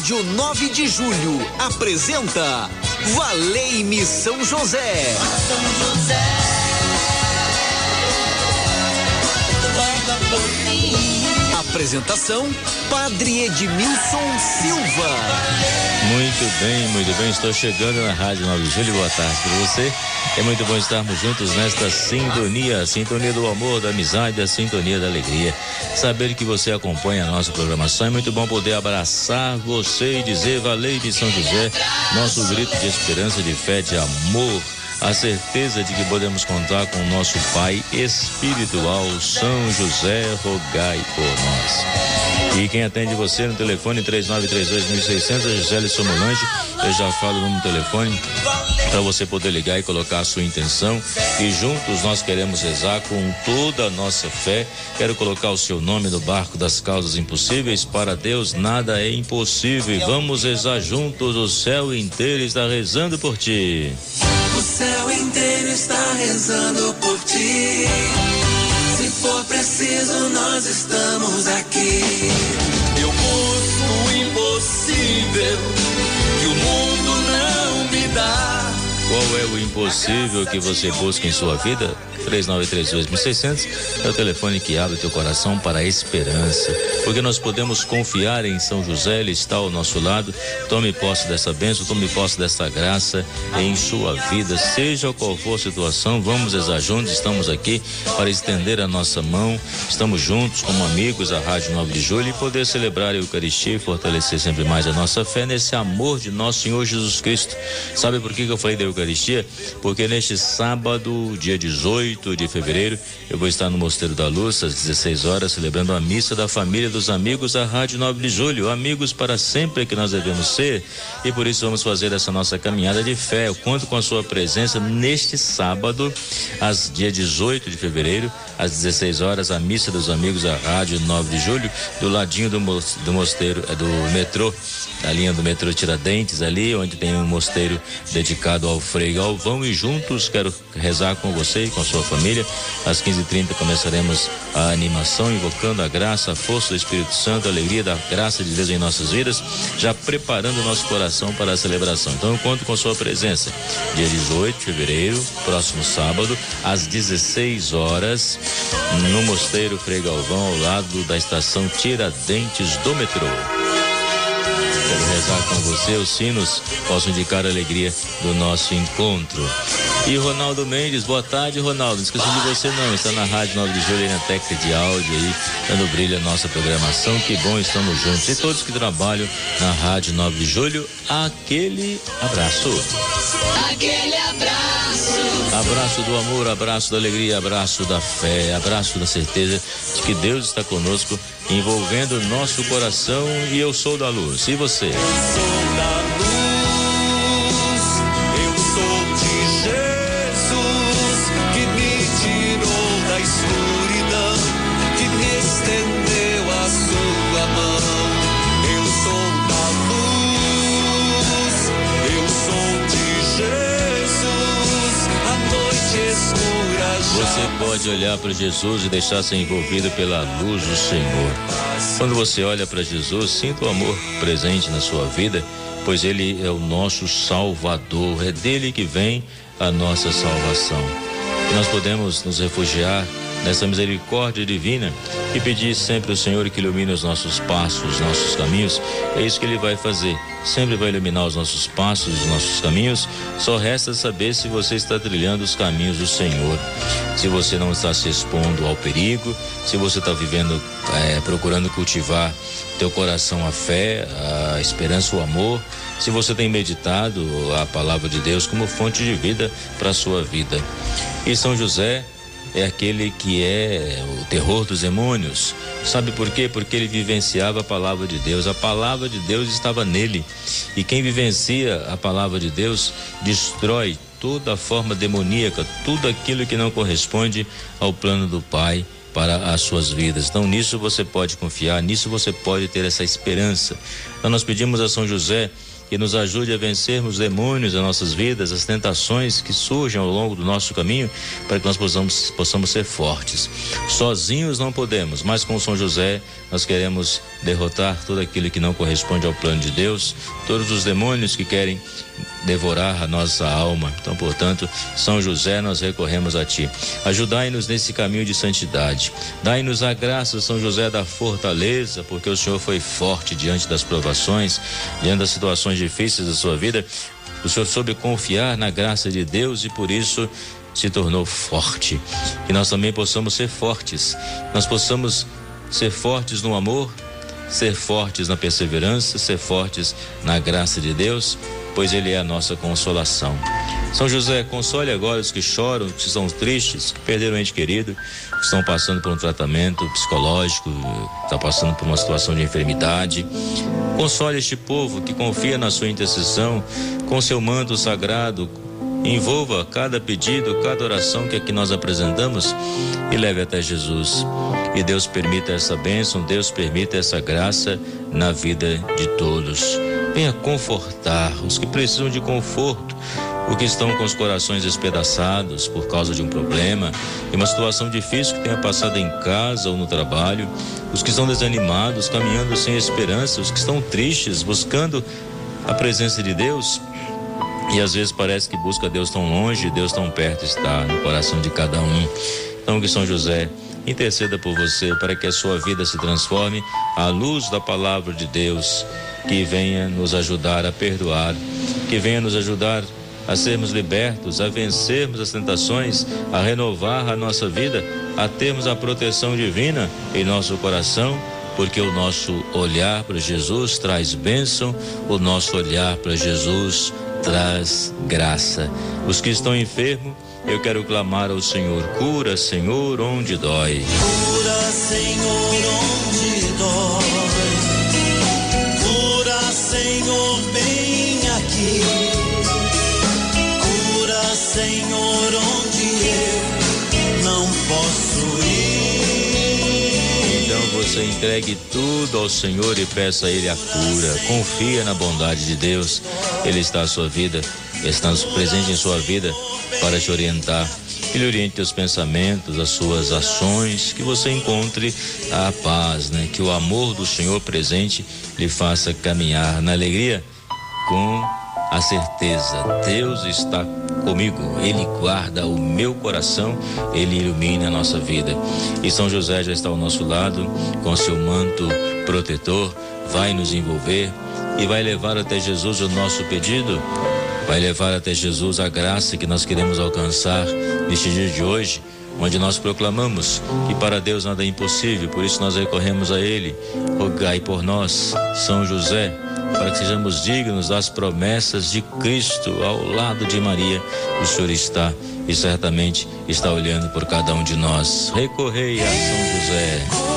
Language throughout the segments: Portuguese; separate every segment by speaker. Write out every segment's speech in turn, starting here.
Speaker 1: Rádio 9 de Julho apresenta Valei-me São José. São José. Apresentação Padre Edmilson Silva.
Speaker 2: Muito bem, muito bem. Estou chegando na Rádio 9 de Julho. Boa tarde para você. É muito bom estarmos juntos nesta sintonia, sintonia do amor, da amizade, a sintonia da alegria. Saber que você acompanha a nossa programação é muito bom poder abraçar você e dizer valei-me São José, nosso grito de esperança, de fé, de amor a certeza de que podemos contar com nosso Pai espiritual, São José, rogai por nós. E quem atende você no telefone 3932.600, a Gisele Somolange, eu já falo o número do telefone para você poder ligar e colocar a sua intenção. E juntos nós queremos rezar com toda a nossa fé. Quero colocar o seu nome no barco das causas impossíveis. Para Deus nada é impossível. E vamos rezar juntos. O céu inteiro está rezando por ti.
Speaker 3: Céu inteiro está rezando por ti. Se for preciso, nós estamos aqui.
Speaker 2: É o impossível que você busca em sua vida? 3932.600 é o telefone que abre teu coração para a esperança, porque nós podemos confiar em São José, ele está ao nosso lado. Tome posse dessa bênção, tome posse dessa graça em sua vida, seja qual for a situação. Vamos rezar juntos, estamos aqui para estender a nossa mão, estamos juntos como amigos à Rádio 9 de Julho e poder celebrar a Eucaristia e fortalecer sempre mais a nossa fé nesse amor de nosso Senhor Jesus Cristo. Sabe por que eu falei da Eucaristia? Porque neste sábado, dia 18, 8 de fevereiro, eu vou estar no Mosteiro da Luz às 16 horas, celebrando a missa da família dos amigos da Rádio 9 de Julho. Amigos para sempre que nós devemos ser, e por isso vamos fazer essa nossa caminhada de fé. Eu conto com a sua presença neste sábado, às dia 18 de fevereiro, às 16 horas, a missa dos amigos da Rádio 9 de Julho, do ladinho do, do mosteiro, é, do metrô, da linha do metrô Tiradentes, ali, onde tem um mosteiro dedicado ao Frei Galvão. E juntos quero rezar com você e com a sua família. Às 15h30 começaremos a animação, invocando a graça, a força do Espírito Santo, a alegria da graça de Deus em nossas vidas, já preparando o nosso coração para a celebração. Então eu conto com sua presença. Dia 18 de fevereiro, próximo sábado, às 16 horas, no Mosteiro Frei Galvão, ao lado da estação Tiradentes do metrô. Quero rezar com você, os sinos possam indicar a alegria do nosso encontro. E Ronaldo Mendes, boa tarde, Ronaldo. Não esqueci de você não, está na Rádio 9 de Julho, na técnica de áudio aí, dando brilho a nossa programação. Que bom, estamos juntos. E todos que trabalham na Rádio 9 de Julho, aquele abraço.
Speaker 3: Aquele abraço.
Speaker 2: Abraço do amor, abraço da alegria, abraço da fé, abraço da certeza de que Deus está conosco, envolvendo nosso coração e eu sou da luz. E você? Eu
Speaker 3: sou
Speaker 2: pode olhar para Jesus e deixar ser envolvido pela luz do Senhor. Quando você olha para Jesus, sinta o amor presente na sua vida, pois Ele é o nosso Salvador, é dele que vem a nossa salvação. E nós podemos nos refugiar nessa misericórdia divina e pedir sempre ao Senhor que ilumine os nossos passos, os nossos caminhos. É isso que Ele vai fazer. Sempre vai iluminar os nossos passos, os nossos caminhos. Só resta saber se você está trilhando os caminhos do Senhor. Se você não está se expondo ao perigo, se você está vivendo, é, procurando cultivar teu coração a fé, a esperança, o amor. Se você tem meditado a palavra de Deus como fonte de vida para a sua vida. E São José é aquele que é o terror dos demônios. Sabe por quê? Porque ele vivenciava a palavra de Deus. A palavra de Deus estava nele. E quem vivencia a palavra de Deus destrói toda forma demoníaca, tudo aquilo que não corresponde ao plano do Pai para as suas vidas. Então nisso você pode confiar, nisso você pode ter essa esperança. Então nós pedimos a São José que nos ajude a vencermos os demônios das nossas vidas, as tentações que surgem ao longo do nosso caminho, para que nós possamos, possamos ser fortes. Sozinhos não podemos, mas com São José nós queremos derrotar tudo aquilo que não corresponde ao plano de Deus, todos os demônios que querem devorar a nossa alma. Então, portanto, São José, nós recorremos a Ti. Ajudai-nos nesse caminho de santidade. Dai-nos a graça, São José, da fortaleza, porque o Senhor foi forte diante das provações, diante das situações difíceis da sua vida. O Senhor soube confiar na graça de Deus e por isso se tornou forte. Que nós também possamos ser fortes. Nós possamos ser fortes no amor, ser fortes na perseverança, ser fortes na graça de Deus pois Ele é a nossa consolação. São José, console agora os que choram, que estão tristes, que perderam um ente querido, que estão passando por um tratamento psicológico, estão passando por uma situação de enfermidade. Console este povo que confia na sua intercessão, com seu manto sagrado, envolva cada pedido, cada oração que aqui nós apresentamos e leve até Jesus. E Deus permita essa bênção, Deus permita essa graça na vida de todos. Venha confortar os que precisam de conforto, os que estão com os corações despedaçados por causa de um problema, de uma situação difícil que tenha passado em casa ou no trabalho, os que estão desanimados, caminhando sem esperança, os que estão tristes, buscando a presença de Deus. E às vezes parece que busca Deus tão longe, Deus tão perto está no coração de cada um. Então que São José interceda por você para que a sua vida se transforme à luz da palavra de Deus que venha nos ajudar a perdoar, que venha nos ajudar a sermos libertos, a vencermos as tentações, a renovar a nossa vida, a termos a proteção divina em nosso coração, porque o nosso olhar para Jesus traz bênção, o nosso olhar para Jesus traz graça. Os que estão enfermos, eu quero clamar ao Senhor: cura, Senhor, onde dói.
Speaker 3: Cura, Senhor, onde dói. Senhor, onde eu não posso ir.
Speaker 2: Então você entregue tudo ao Senhor e peça a Ele a cura. Confia na bondade de Deus. Ele está à sua vida, está presente em sua vida para te orientar. Que lhe oriente os pensamentos, as suas ações, que você encontre a paz, né? Que o amor do Senhor presente lhe faça caminhar na alegria com a certeza: Deus está comigo, Ele guarda o meu coração, Ele ilumina a nossa vida. E São José já está ao nosso lado, com seu manto protetor, vai nos envolver e vai levar até Jesus o nosso pedido, vai levar até Jesus a graça que nós queremos alcançar neste dia de hoje onde nós proclamamos que para Deus nada é impossível, por isso nós recorremos a Ele. Rogai por nós, São José, para que sejamos dignos das promessas de Cristo ao lado de Maria. O Senhor está e certamente está olhando por cada um de nós. Recorrei a São José.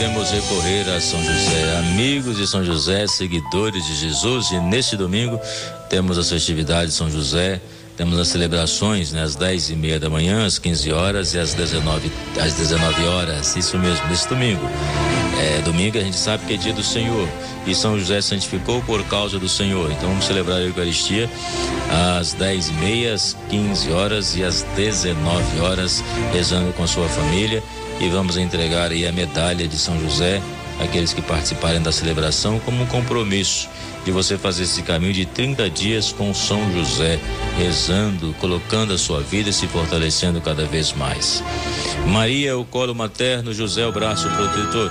Speaker 2: Podemos recorrer a São José. Amigos de São José, seguidores de Jesus, e neste domingo temos as festividades de São José. Temos as celebrações, né, às 10 e meia da manhã, às 15 horas e às 19, às 19 horas. Isso mesmo, nesse domingo. É, domingo a gente sabe que é dia do Senhor. E São José santificou por causa do Senhor. Então vamos celebrar a Eucaristia às 10 e meia, às 15 horas e às 19 horas, rezando com sua família e vamos entregar aí a medalha de São José àqueles que participarem da celebração como um compromisso de você fazer esse caminho de 30 dias com São José, rezando, colocando a sua vida e se fortalecendo cada vez mais. Maria, o colo materno, José, o braço protetor.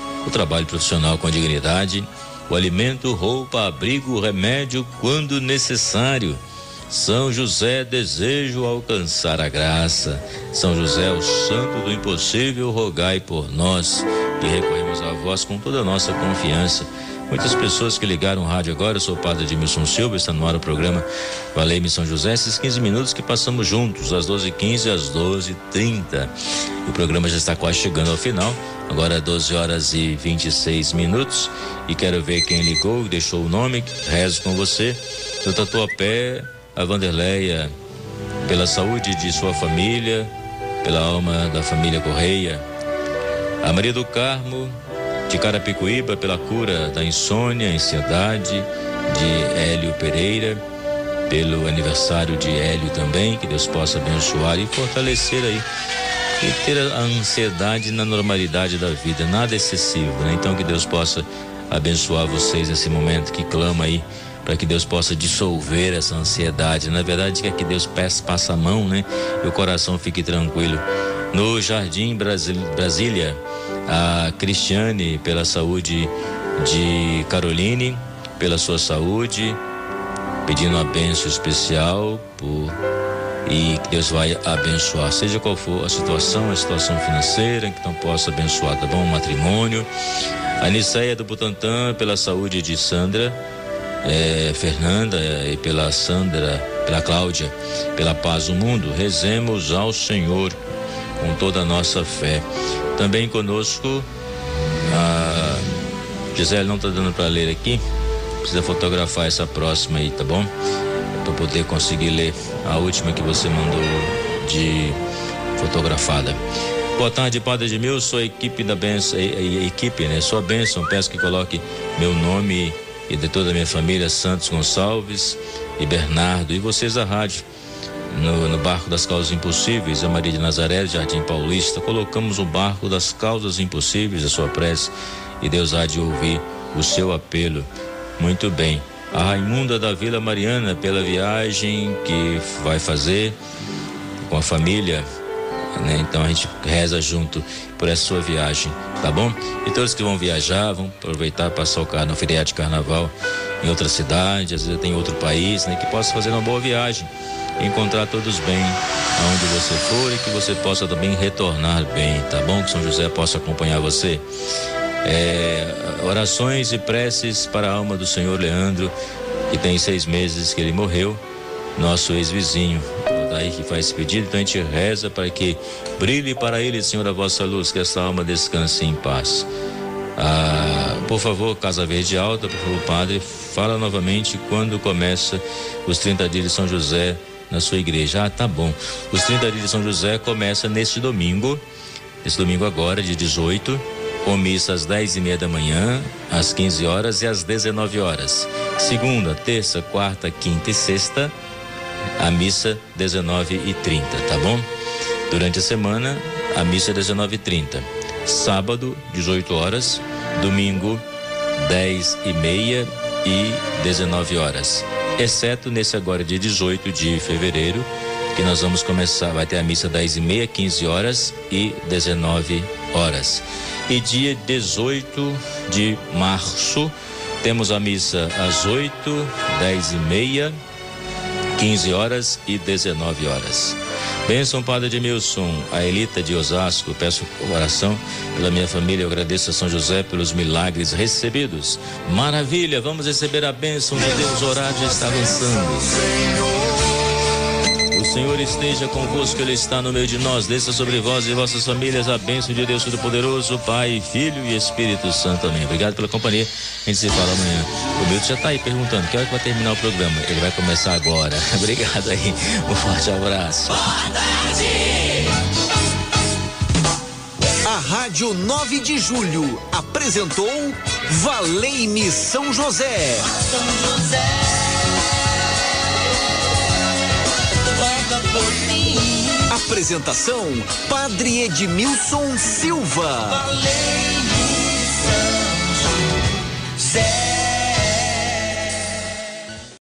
Speaker 2: o trabalho profissional com dignidade, o alimento, roupa, abrigo, remédio quando necessário. São José, desejo alcançar a graça. São José, o santo do impossível, rogai por nós. E recorremos a vós com toda a nossa confiança. Muitas pessoas que ligaram o rádio agora, eu sou o padre Edmilson Silva, está no ar o programa Valei-me São José, esses 15 minutos que passamos juntos, às 12h15 às 12h30. O programa já está quase chegando ao final, agora 12 horas e 26 minutos. E quero ver quem ligou, deixou o nome, rezo com você. Do Tatuapé, a Vanderleia, pela saúde de sua família, pela alma da família Correia. A Maria do Carmo, de Carapicuíba, pela cura da insônia, ansiedade, de Hélio Pereira, pelo aniversário de Hélio também, que Deus possa abençoar e fortalecer aí. E ter a ansiedade na normalidade da vida, nada excessivo, né? Então que Deus possa abençoar vocês nesse momento que clama aí para que Deus possa dissolver essa ansiedade. Na verdade, quer que Deus passa a mão, né? E o coração fique tranquilo. No Jardim Brasília, a Cristiane, pela saúde de Caroline, pela sua saúde, pedindo uma bênção especial por e que Deus vai abençoar, seja qual for a situação, a situação financeira, que não possa abençoar, tá bom? O matrimônio. A Niceia do Butantã, pela saúde de Sandra, é, Fernanda e pela Sandra, pela Cláudia, pela paz do mundo, rezemos ao Senhor com toda a nossa fé. Também conosco, a Gisele não está dando para ler aqui, precisa fotografar essa próxima aí, tá bom? Para poder conseguir ler a última que você mandou de fotografada. Boa tarde, Padre Edmilson, sou a equipe da benção, equipe, né? Sua bênção, peço que coloque meu nome e de toda a minha família, Santos Gonçalves e Bernardo, e vocês da rádio. No, no, barco das causas impossíveis, a Maria de Nazaré, Jardim Paulista, colocamos o barco das causas impossíveis, a sua prece, e Deus há de ouvir o seu apelo. Muito bem. A Raimunda da Vila Mariana, pela viagem que vai fazer com a família, né? Então a gente reza junto por essa sua viagem, tá bom? E todos que vão viajar, vão aproveitar passar o no feriado de carnaval em outra cidade, às vezes tem outro país, né? Que possa fazer uma boa viagem, encontrar todos bem aonde você for e que você possa também retornar bem, tá bom? Que São José possa acompanhar você. É, orações e preces para a alma do Senhor Leandro, que tem seis meses que ele morreu, nosso ex-vizinho, aí que faz esse pedido, então a gente reza para que brilhe para ele, Senhor, a vossa luz, que essa alma descanse em paz. Ah, por favor, Casa Verde Alta, por favor, Padre, fala novamente quando começa os 30 dias de São José na sua igreja. Ah, tá bom. Os 30 dias de São José começa neste domingo, esse domingo agora, de 18, com missa às 10 e meia da manhã, às 15 horas e às 19 horas. Segunda, terça, quarta, quinta e sexta, a missa 19 e 30, tá bom? Durante a semana, a missa 19 e 30. Sábado, 18 horas. Domingo, 10 e meia e 19 horas. Exceto nesse agora dia 18 de fevereiro, que nós vamos começar, vai ter a missa 10 e meia, 15 horas e 19 horas. E dia 18 de março, temos a missa às 8, 10 e meia 15 horas e 19 horas. Bênção, Padre Edmilson, a Elita de Osasco, peço oração pela minha família, eu agradeço a São José pelos milagres recebidos. Maravilha, vamos receber a bênção de Deus, o horário está avançando. Senhor esteja convosco, Ele está no meio de nós. Desça sobre vós e vossas famílias a bênção de Deus Todo-Poderoso, Pai, Filho e Espírito Santo. Amém. Obrigado pela companhia. A gente se fala amanhã. O Milton já está aí perguntando que hora que vai terminar o programa. Ele vai começar agora. Obrigado aí. Um forte abraço.
Speaker 1: A Rádio 9 de Julho apresentou Valei-me São José. São José. Apresentação: Padre Edmilson Silva.
Speaker 4: Valei-me São José.